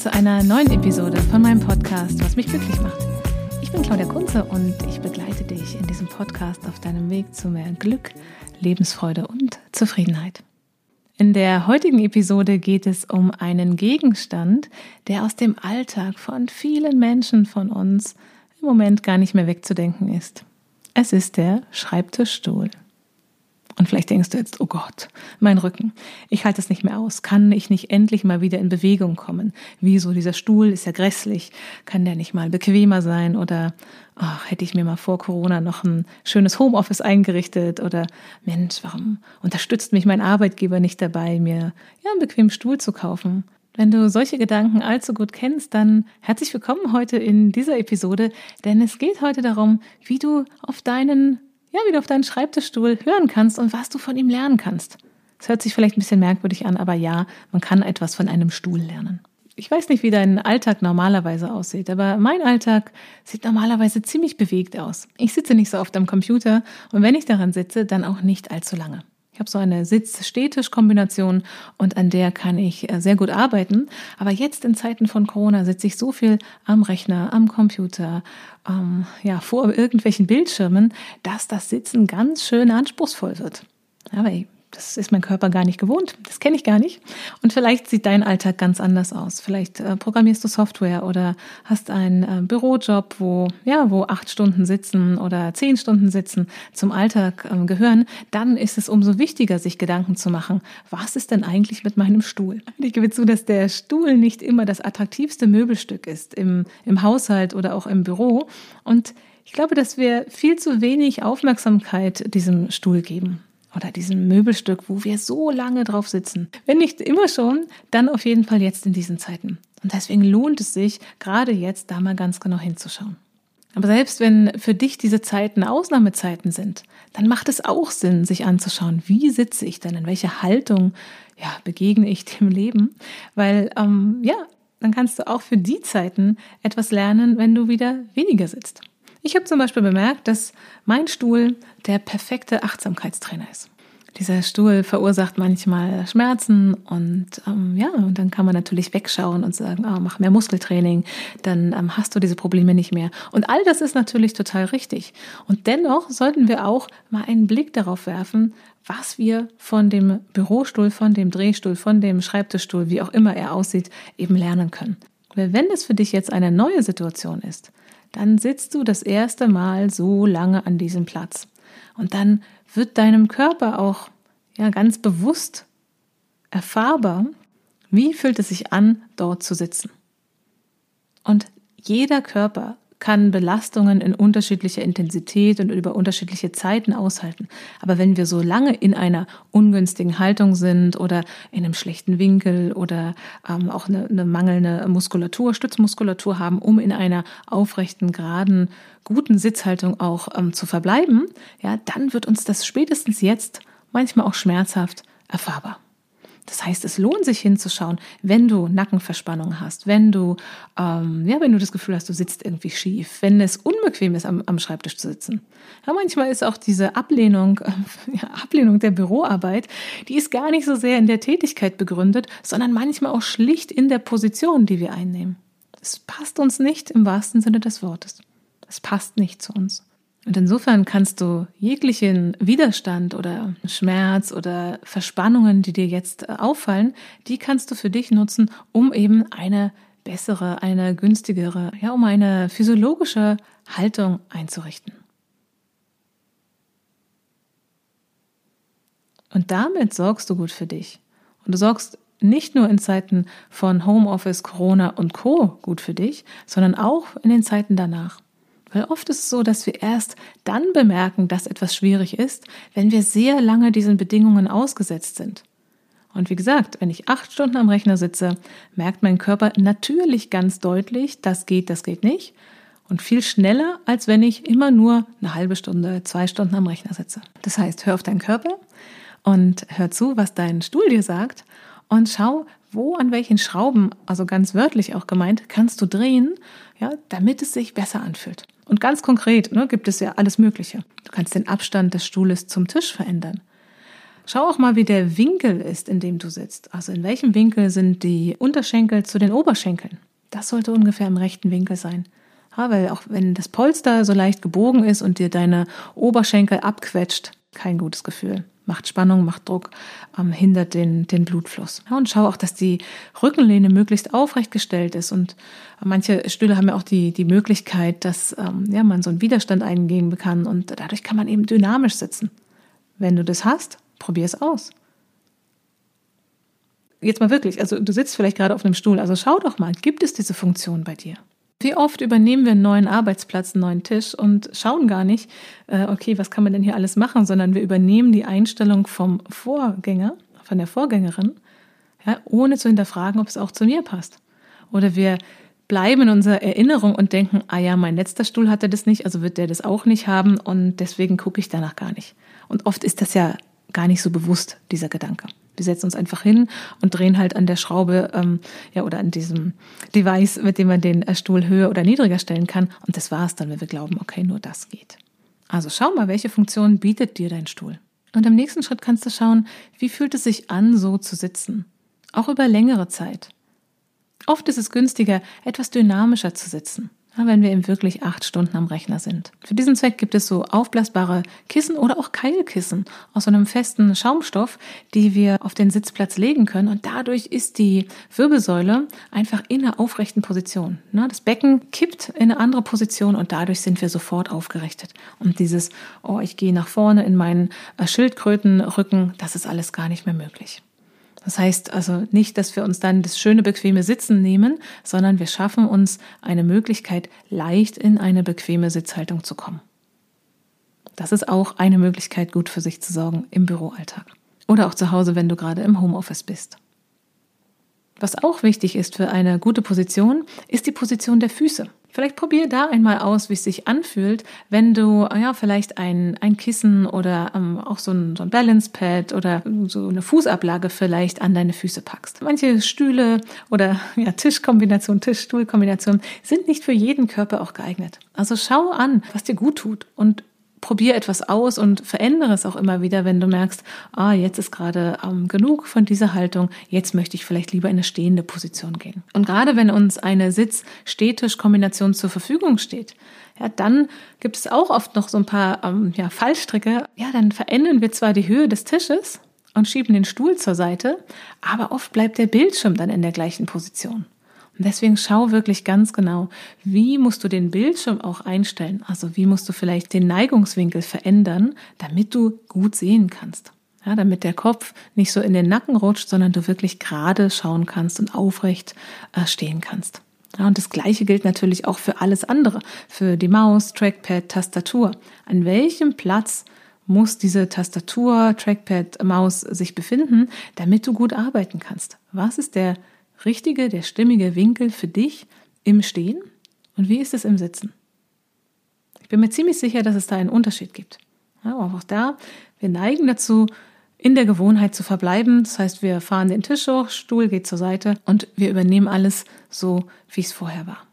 Zu einer neuen Episode von meinem Podcast, was mich glücklich macht. Ich bin Claudia Kunze und ich begleite dich in diesem Podcast auf deinem Weg zu mehr Glück, Lebensfreude und Zufriedenheit. In der heutigen Episode geht es um einen Gegenstand, der aus dem Alltag von vielen Menschen von uns im Moment gar nicht mehr wegzudenken ist. Es ist der Schreibtischstuhl. Und vielleicht denkst du jetzt, oh Gott, mein Rücken, ich halte es nicht mehr aus. Kann ich nicht endlich mal wieder in Bewegung kommen? Wieso, dieser Stuhl ist ja grässlich. Kann der nicht mal bequemer sein? Oder ach, hätte ich mir mal vor Corona noch ein schönes Homeoffice eingerichtet? Oder Mensch, warum unterstützt mich mein Arbeitgeber nicht dabei, mir ja, einen bequemen Stuhl zu kaufen? Wenn du solche Gedanken allzu gut kennst, dann herzlich willkommen heute in dieser Episode, denn es geht heute darum, wie du auf deinen ja, wie du auf deinen Schreibtischstuhl hören kannst und was du von ihm lernen kannst. Es hört sich vielleicht ein bisschen merkwürdig an, aber ja, man kann etwas von einem Stuhl lernen. Ich weiß nicht, wie dein Alltag normalerweise aussieht, aber mein Alltag sieht normalerweise ziemlich bewegt aus. Ich sitze nicht so oft am Computer und wenn ich daran sitze, dann auch nicht allzu lange. Ich habe so eine Sitz-Stehtisch-Kombination und an der kann ich äh, sehr gut arbeiten. Aber jetzt in Zeiten von Corona sitze ich so viel am Rechner, am Computer, ähm, ja, vor irgendwelchen Bildschirmen, dass das Sitzen ganz schön anspruchsvoll wird. Aber das ist mein Körper gar nicht gewohnt, das kenne ich gar nicht. Und vielleicht sieht dein Alltag ganz anders aus. Vielleicht äh, programmierst du Software oder hast einen äh, Bürojob, wo ja, wo acht Stunden sitzen oder zehn Stunden sitzen zum Alltag äh, gehören. Dann ist es umso wichtiger, sich Gedanken zu machen, was ist denn eigentlich mit meinem Stuhl? Ich gebe zu, dass der Stuhl nicht immer das attraktivste Möbelstück ist im, im Haushalt oder auch im Büro. Und ich glaube, dass wir viel zu wenig Aufmerksamkeit diesem Stuhl geben oder diesem Möbelstück, wo wir so lange drauf sitzen. Wenn nicht immer schon, dann auf jeden Fall jetzt in diesen Zeiten. Und deswegen lohnt es sich, gerade jetzt da mal ganz genau hinzuschauen. Aber selbst wenn für dich diese Zeiten Ausnahmezeiten sind, dann macht es auch Sinn, sich anzuschauen, wie sitze ich denn, in welcher Haltung ja, begegne ich dem Leben. Weil ähm, ja, dann kannst du auch für die Zeiten etwas lernen, wenn du wieder weniger sitzt. Ich habe zum Beispiel bemerkt, dass mein Stuhl der perfekte Achtsamkeitstrainer ist. Dieser Stuhl verursacht manchmal Schmerzen und ähm, ja, und dann kann man natürlich wegschauen und sagen, oh, mach mehr Muskeltraining, dann ähm, hast du diese Probleme nicht mehr. Und all das ist natürlich total richtig. Und dennoch sollten wir auch mal einen Blick darauf werfen, was wir von dem Bürostuhl, von dem Drehstuhl, von dem Schreibtischstuhl, wie auch immer er aussieht, eben lernen können. Weil wenn es für dich jetzt eine neue Situation ist, dann sitzt du das erste Mal so lange an diesem Platz. Und dann wird deinem Körper auch ja ganz bewusst erfahrbar, wie fühlt es sich an, dort zu sitzen. Und jeder Körper kann Belastungen in unterschiedlicher Intensität und über unterschiedliche Zeiten aushalten. Aber wenn wir so lange in einer ungünstigen Haltung sind oder in einem schlechten Winkel oder ähm, auch eine, eine mangelnde Muskulatur, Stützmuskulatur haben, um in einer aufrechten, geraden, guten Sitzhaltung auch ähm, zu verbleiben, ja, dann wird uns das spätestens jetzt manchmal auch schmerzhaft erfahrbar. Das heißt, es lohnt sich hinzuschauen, wenn du Nackenverspannung hast, wenn du, ähm, ja, wenn du das Gefühl hast, du sitzt irgendwie schief, wenn es unbequem ist, am, am Schreibtisch zu sitzen. Ja, manchmal ist auch diese Ablehnung, äh, ja, Ablehnung der Büroarbeit, die ist gar nicht so sehr in der Tätigkeit begründet, sondern manchmal auch schlicht in der Position, die wir einnehmen. Es passt uns nicht im wahrsten Sinne des Wortes. Es passt nicht zu uns. Und insofern kannst du jeglichen Widerstand oder Schmerz oder Verspannungen, die dir jetzt äh, auffallen, die kannst du für dich nutzen, um eben eine bessere, eine günstigere, ja, um eine physiologische Haltung einzurichten. Und damit sorgst du gut für dich. Und du sorgst nicht nur in Zeiten von Homeoffice, Corona und Co gut für dich, sondern auch in den Zeiten danach. Weil oft ist es so, dass wir erst dann bemerken, dass etwas schwierig ist, wenn wir sehr lange diesen Bedingungen ausgesetzt sind. Und wie gesagt, wenn ich acht Stunden am Rechner sitze, merkt mein Körper natürlich ganz deutlich, das geht, das geht nicht. Und viel schneller, als wenn ich immer nur eine halbe Stunde, zwei Stunden am Rechner sitze. Das heißt, hör auf deinen Körper und hör zu, was dein Stuhl dir sagt und schau, wo an welchen Schrauben, also ganz wörtlich auch gemeint, kannst du drehen, ja, damit es sich besser anfühlt. Und ganz konkret ne, gibt es ja alles Mögliche. Du kannst den Abstand des Stuhles zum Tisch verändern. Schau auch mal, wie der Winkel ist, in dem du sitzt. Also in welchem Winkel sind die Unterschenkel zu den Oberschenkeln? Das sollte ungefähr im rechten Winkel sein. Ja, weil auch wenn das Polster so leicht gebogen ist und dir deine Oberschenkel abquetscht, kein gutes Gefühl. Macht Spannung, macht Druck, ähm, hindert den, den Blutfluss. Ja, und schau auch, dass die Rückenlehne möglichst aufrecht gestellt ist. Und manche Stühle haben ja auch die, die Möglichkeit, dass ähm, ja, man so einen Widerstand eingehen kann. Und dadurch kann man eben dynamisch sitzen. Wenn du das hast, probier es aus. Jetzt mal wirklich, also du sitzt vielleicht gerade auf einem Stuhl, also schau doch mal, gibt es diese Funktion bei dir? Wie oft übernehmen wir einen neuen Arbeitsplatz, einen neuen Tisch und schauen gar nicht, äh, okay, was kann man denn hier alles machen, sondern wir übernehmen die Einstellung vom Vorgänger, von der Vorgängerin, ja, ohne zu hinterfragen, ob es auch zu mir passt. Oder wir bleiben in unserer Erinnerung und denken, ah ja, mein letzter Stuhl hatte das nicht, also wird der das auch nicht haben und deswegen gucke ich danach gar nicht. Und oft ist das ja gar nicht so bewusst, dieser Gedanke. Wir setzen uns einfach hin und drehen halt an der Schraube ähm, ja, oder an diesem Device, mit dem man den äh, Stuhl höher oder niedriger stellen kann. Und das war es dann, wenn wir glauben, okay, nur das geht. Also schau mal, welche Funktion bietet dir dein Stuhl. Und im nächsten Schritt kannst du schauen, wie fühlt es sich an, so zu sitzen. Auch über längere Zeit. Oft ist es günstiger, etwas dynamischer zu sitzen wenn wir eben wirklich acht Stunden am Rechner sind. Für diesen Zweck gibt es so aufblasbare Kissen oder auch Keilkissen aus so einem festen Schaumstoff, die wir auf den Sitzplatz legen können und dadurch ist die Wirbelsäule einfach in einer aufrechten Position. Das Becken kippt in eine andere Position und dadurch sind wir sofort aufgerichtet. Und dieses, oh, ich gehe nach vorne in meinen äh, Schildkrötenrücken, das ist alles gar nicht mehr möglich. Das heißt also nicht, dass wir uns dann das schöne, bequeme Sitzen nehmen, sondern wir schaffen uns eine Möglichkeit, leicht in eine bequeme Sitzhaltung zu kommen. Das ist auch eine Möglichkeit, gut für sich zu sorgen im Büroalltag. Oder auch zu Hause, wenn du gerade im Homeoffice bist. Was auch wichtig ist für eine gute Position, ist die Position der Füße. Vielleicht probier da einmal aus, wie es sich anfühlt, wenn du ja vielleicht ein, ein Kissen oder ähm, auch so ein, so ein Balance Pad oder so eine Fußablage vielleicht an deine Füße packst. Manche Stühle oder ja, Tischkombination, Tischstuhlkombination sind nicht für jeden Körper auch geeignet. Also schau an, was dir gut tut und probier etwas aus und verändere es auch immer wieder, wenn du merkst, ah, jetzt ist gerade ähm, genug von dieser Haltung, jetzt möchte ich vielleicht lieber in eine stehende Position gehen. Und gerade wenn uns eine Sitz-Stehtisch-Kombination zur Verfügung steht, ja, dann gibt es auch oft noch so ein paar ähm, ja, Fallstricke. Ja, dann verändern wir zwar die Höhe des Tisches und schieben den Stuhl zur Seite, aber oft bleibt der Bildschirm dann in der gleichen Position. Und deswegen schau wirklich ganz genau, wie musst du den Bildschirm auch einstellen? Also wie musst du vielleicht den Neigungswinkel verändern, damit du gut sehen kannst? Ja, damit der Kopf nicht so in den Nacken rutscht, sondern du wirklich gerade schauen kannst und aufrecht äh, stehen kannst. Ja, und das Gleiche gilt natürlich auch für alles andere, für die Maus, Trackpad, Tastatur. An welchem Platz muss diese Tastatur, Trackpad, Maus sich befinden, damit du gut arbeiten kannst? Was ist der richtige, der stimmige Winkel für dich im Stehen und wie ist es im Sitzen? Ich bin mir ziemlich sicher, dass es da einen Unterschied gibt. Aber auch da, wir neigen dazu, in der Gewohnheit zu verbleiben. Das heißt, wir fahren den Tisch hoch, Stuhl geht zur Seite und wir übernehmen alles so, wie es vorher war.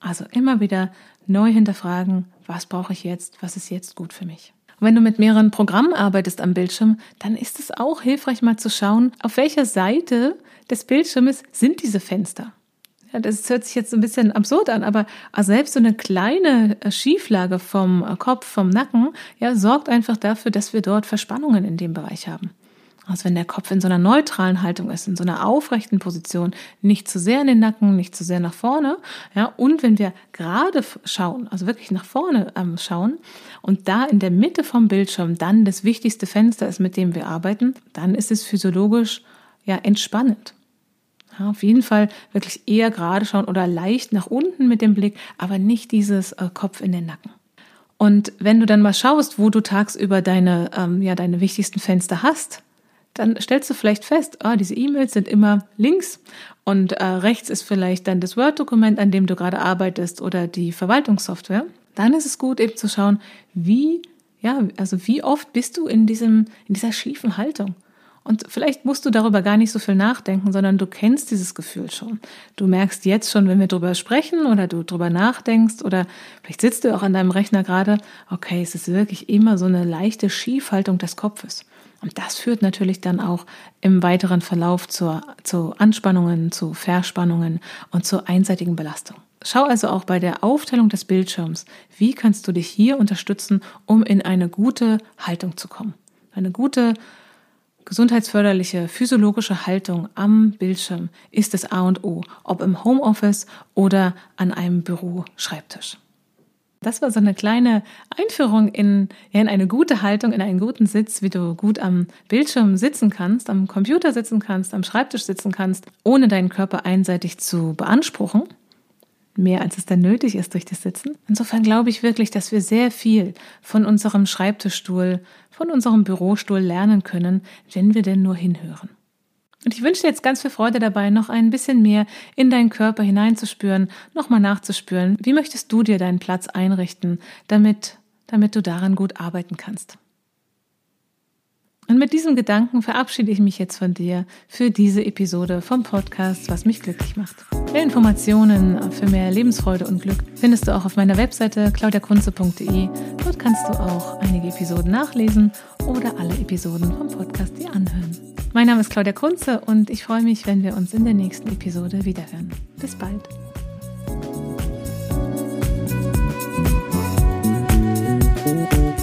Also immer wieder neu hinterfragen, was brauche ich jetzt, was ist jetzt gut für mich. Wenn du mit mehreren Programmen arbeitest am Bildschirm, dann ist es auch hilfreich mal zu schauen, auf welcher Seite des Bildschirmes sind diese Fenster. Ja, das hört sich jetzt ein bisschen absurd an, aber selbst so eine kleine äh, Schieflage vom äh, Kopf, vom Nacken, ja, sorgt einfach dafür, dass wir dort Verspannungen in dem Bereich haben. Also wenn der Kopf in so einer neutralen Haltung ist, in so einer aufrechten Position, nicht zu sehr in den Nacken, nicht zu sehr nach vorne, ja, und wenn wir gerade schauen, also wirklich nach vorne ähm, schauen und da in der Mitte vom Bildschirm dann das wichtigste Fenster ist, mit dem wir arbeiten, dann ist es physiologisch ja entspannend. Ja, auf jeden Fall wirklich eher gerade schauen oder leicht nach unten mit dem Blick, aber nicht dieses äh, Kopf in den Nacken. Und wenn du dann mal schaust, wo du tagsüber deine, ähm, ja, deine wichtigsten Fenster hast, dann stellst du vielleicht fest, ah, diese E-Mails sind immer links und äh, rechts ist vielleicht dann das Word-Dokument, an dem du gerade arbeitest oder die Verwaltungssoftware. Dann ist es gut, eben zu schauen, wie, ja, also wie oft bist du in diesem, in dieser schiefen Haltung? Und vielleicht musst du darüber gar nicht so viel nachdenken, sondern du kennst dieses Gefühl schon. Du merkst jetzt schon, wenn wir drüber sprechen oder du drüber nachdenkst oder vielleicht sitzt du auch an deinem Rechner gerade, okay, es ist wirklich immer so eine leichte Schiefhaltung des Kopfes. Und das führt natürlich dann auch im weiteren Verlauf zur, zu Anspannungen, zu Verspannungen und zur einseitigen Belastung. Schau also auch bei der Aufteilung des Bildschirms, wie kannst du dich hier unterstützen, um in eine gute Haltung zu kommen. Eine gute gesundheitsförderliche physiologische Haltung am Bildschirm ist das A und O, ob im Homeoffice oder an einem Büroschreibtisch. Das war so eine kleine Einführung in, in eine gute Haltung, in einen guten Sitz, wie du gut am Bildschirm sitzen kannst, am Computer sitzen kannst, am Schreibtisch sitzen kannst, ohne deinen Körper einseitig zu beanspruchen. Mehr als es dann nötig ist durch das Sitzen. Insofern glaube ich wirklich, dass wir sehr viel von unserem Schreibtischstuhl, von unserem Bürostuhl lernen können, wenn wir denn nur hinhören. Und ich wünsche dir jetzt ganz viel Freude dabei, noch ein bisschen mehr in deinen Körper hineinzuspüren, nochmal nachzuspüren. Wie möchtest du dir deinen Platz einrichten, damit, damit du daran gut arbeiten kannst? Und mit diesem Gedanken verabschiede ich mich jetzt von dir für diese Episode vom Podcast, was mich glücklich macht. Mehr Informationen für mehr Lebensfreude und Glück findest du auch auf meiner Webseite claudiakunze.de. Dort kannst du auch einige Episoden nachlesen oder alle Episoden vom Podcast dir anhören. Mein Name ist Claudia Kunze und ich freue mich, wenn wir uns in der nächsten Episode wiederhören. Bis bald. Thank